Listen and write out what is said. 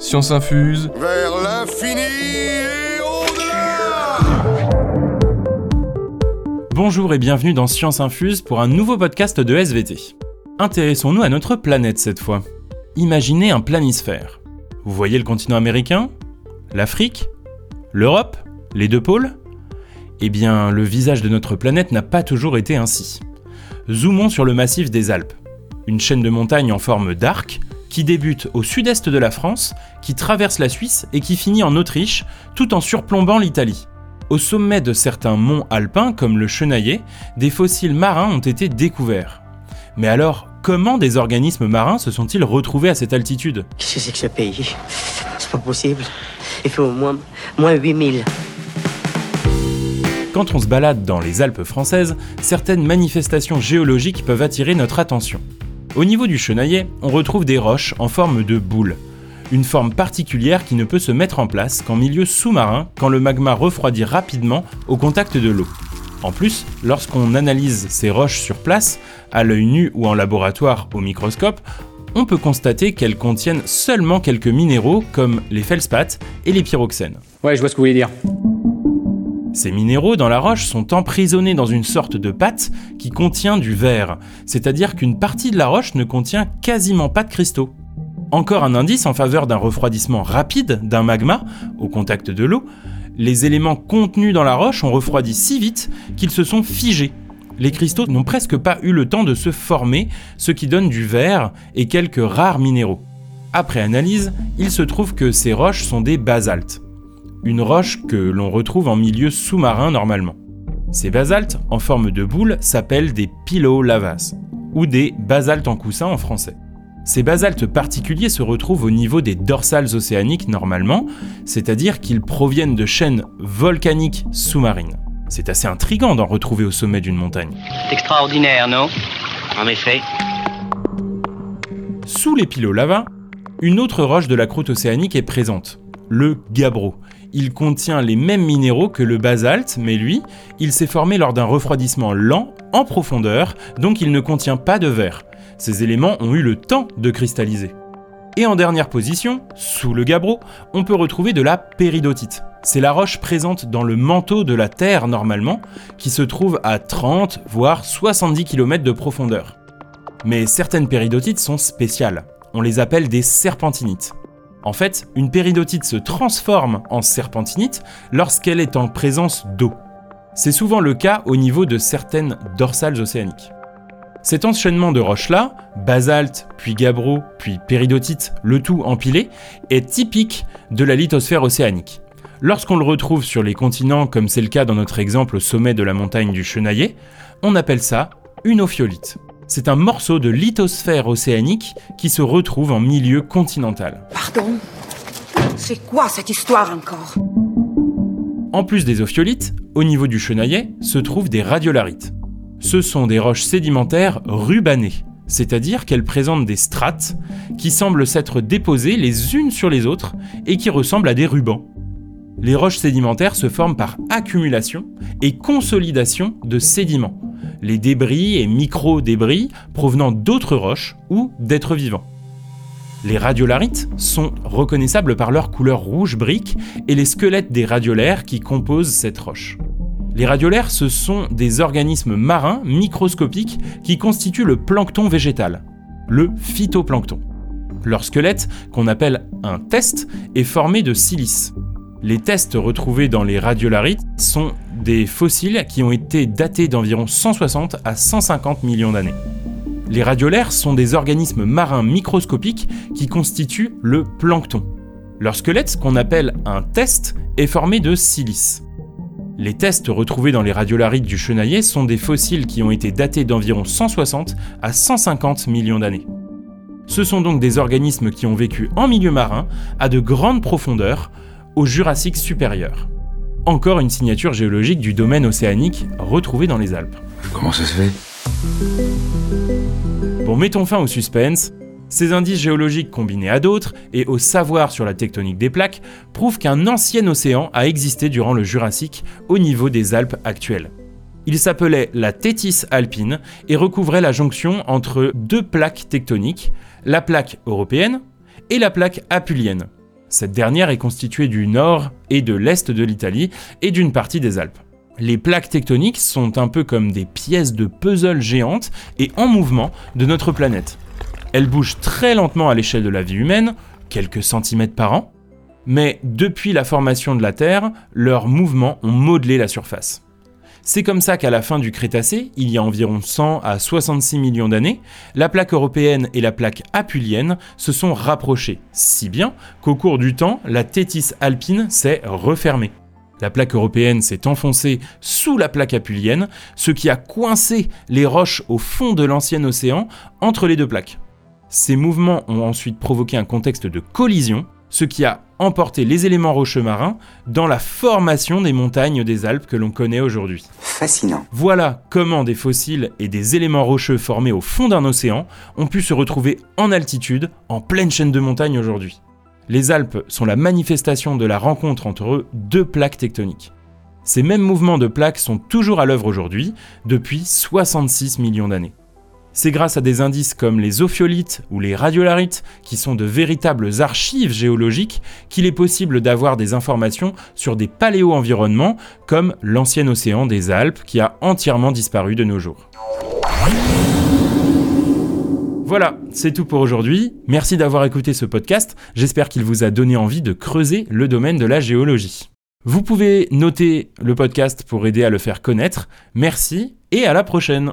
Science infuse. Vers l'infini et au-delà Bonjour et bienvenue dans Science Infuse pour un nouveau podcast de SVT. Intéressons-nous à notre planète cette fois. Imaginez un planisphère. Vous voyez le continent américain L'Afrique L'Europe Les deux pôles? Eh bien, le visage de notre planète n'a pas toujours été ainsi. Zoomons sur le massif des Alpes. Une chaîne de montagnes en forme d'arc qui débute au sud-est de la France, qui traverse la Suisse et qui finit en Autriche, tout en surplombant l'Italie. Au sommet de certains monts alpins, comme le Chenaillet, des fossiles marins ont été découverts. Mais alors, comment des organismes marins se sont-ils retrouvés à cette altitude? Qu'est-ce que c'est que ce pays? C'est pas possible. Il fait au moins, moins 8000. Quand on se balade dans les Alpes françaises, certaines manifestations géologiques peuvent attirer notre attention. Au niveau du Chenaillet, on retrouve des roches en forme de boule. Une forme particulière qui ne peut se mettre en place qu'en milieu sous-marin quand le magma refroidit rapidement au contact de l'eau. En plus, lorsqu'on analyse ces roches sur place, à l'œil nu ou en laboratoire au microscope, on peut constater qu'elles contiennent seulement quelques minéraux comme les feldspaths et les pyroxènes. Ouais, je vois ce que vous voulez dire. Ces minéraux dans la roche sont emprisonnés dans une sorte de pâte qui contient du verre, c'est-à-dire qu'une partie de la roche ne contient quasiment pas de cristaux. Encore un indice en faveur d'un refroidissement rapide d'un magma au contact de l'eau, les éléments contenus dans la roche ont refroidi si vite qu'ils se sont figés. Les cristaux n'ont presque pas eu le temps de se former, ce qui donne du verre et quelques rares minéraux. Après analyse, il se trouve que ces roches sont des basaltes une roche que l'on retrouve en milieu sous-marin normalement. Ces basaltes, en forme de boule, s'appellent des pilolavas, ou des basaltes en coussin en français. Ces basaltes particuliers se retrouvent au niveau des dorsales océaniques normalement, c'est-à-dire qu'ils proviennent de chaînes volcaniques sous-marines. C'est assez intrigant d'en retrouver au sommet d'une montagne. Extraordinaire, non? En effet. Sous les pilolavas, une autre roche de la croûte océanique est présente, le gabbro, il contient les mêmes minéraux que le basalte, mais lui, il s'est formé lors d'un refroidissement lent, en profondeur, donc il ne contient pas de verre. Ces éléments ont eu le temps de cristalliser. Et en dernière position, sous le gabbro, on peut retrouver de la péridotite. C'est la roche présente dans le manteau de la Terre normalement, qui se trouve à 30 voire 70 km de profondeur. Mais certaines péridotites sont spéciales. On les appelle des serpentinites. En fait, une péridotite se transforme en serpentinite lorsqu'elle est en présence d'eau. C'est souvent le cas au niveau de certaines dorsales océaniques. Cet enchaînement de roches-là, basalte, puis gabbro, puis péridotite, le tout empilé, est typique de la lithosphère océanique. Lorsqu'on le retrouve sur les continents, comme c'est le cas dans notre exemple au sommet de la montagne du Chenaillet, on appelle ça une ophiolite c'est un morceau de lithosphère océanique qui se retrouve en milieu continental. Pardon? C'est quoi cette histoire encore? En plus des ophiolites, au niveau du Chenaillet se trouvent des radiolarites. Ce sont des roches sédimentaires rubanées, c'est-à-dire qu'elles présentent des strates qui semblent s'être déposées les unes sur les autres et qui ressemblent à des rubans. Les roches sédimentaires se forment par accumulation et consolidation de sédiments les débris et micro-débris provenant d'autres roches ou d'êtres vivants. Les radiolarites sont reconnaissables par leur couleur rouge brique et les squelettes des radiolaires qui composent cette roche. Les radiolaires, ce sont des organismes marins microscopiques qui constituent le plancton végétal, le phytoplancton. Leur squelette, qu'on appelle un test, est formé de silice. Les tests retrouvés dans les radiolarites sont des fossiles qui ont été datés d'environ 160 à 150 millions d'années. Les radiolaires sont des organismes marins microscopiques qui constituent le plancton. Leur squelette, qu'on appelle un test, est formé de silice. Les tests retrouvés dans les radiolarites du Chenaillet sont des fossiles qui ont été datés d'environ 160 à 150 millions d'années. Ce sont donc des organismes qui ont vécu en milieu marin, à de grandes profondeurs, au Jurassique supérieur. Encore une signature géologique du domaine océanique retrouvée dans les Alpes. Comment ça se fait? Bon, mettons fin au suspense. Ces indices géologiques combinés à d'autres et au savoir sur la tectonique des plaques prouvent qu'un ancien océan a existé durant le Jurassique au niveau des Alpes actuelles. Il s'appelait la Thétis alpine et recouvrait la jonction entre deux plaques tectoniques, la plaque européenne et la plaque apulienne. Cette dernière est constituée du nord et de l'est de l'Italie et d'une partie des Alpes. Les plaques tectoniques sont un peu comme des pièces de puzzle géantes et en mouvement de notre planète. Elles bougent très lentement à l'échelle de la vie humaine, quelques centimètres par an, mais depuis la formation de la Terre, leurs mouvements ont modelé la surface. C'est comme ça qu'à la fin du Crétacé, il y a environ 100 à 66 millions d'années, la plaque européenne et la plaque apulienne se sont rapprochées, si bien qu'au cours du temps, la tétis alpine s'est refermée. La plaque européenne s'est enfoncée sous la plaque apulienne, ce qui a coincé les roches au fond de l'ancien océan entre les deux plaques. Ces mouvements ont ensuite provoqué un contexte de collision, ce qui a emporté les éléments rocheux marins dans la formation des montagnes des Alpes que l'on connaît aujourd'hui. Fascinant. Voilà comment des fossiles et des éléments rocheux formés au fond d'un océan ont pu se retrouver en altitude, en pleine chaîne de montagnes aujourd'hui. Les Alpes sont la manifestation de la rencontre entre deux plaques tectoniques. Ces mêmes mouvements de plaques sont toujours à l'œuvre aujourd'hui, depuis 66 millions d'années. C'est grâce à des indices comme les ophiolites ou les radiolarites, qui sont de véritables archives géologiques, qu'il est possible d'avoir des informations sur des paléo-environnements comme l'ancien océan des Alpes qui a entièrement disparu de nos jours. Voilà, c'est tout pour aujourd'hui. Merci d'avoir écouté ce podcast. J'espère qu'il vous a donné envie de creuser le domaine de la géologie. Vous pouvez noter le podcast pour aider à le faire connaître. Merci et à la prochaine.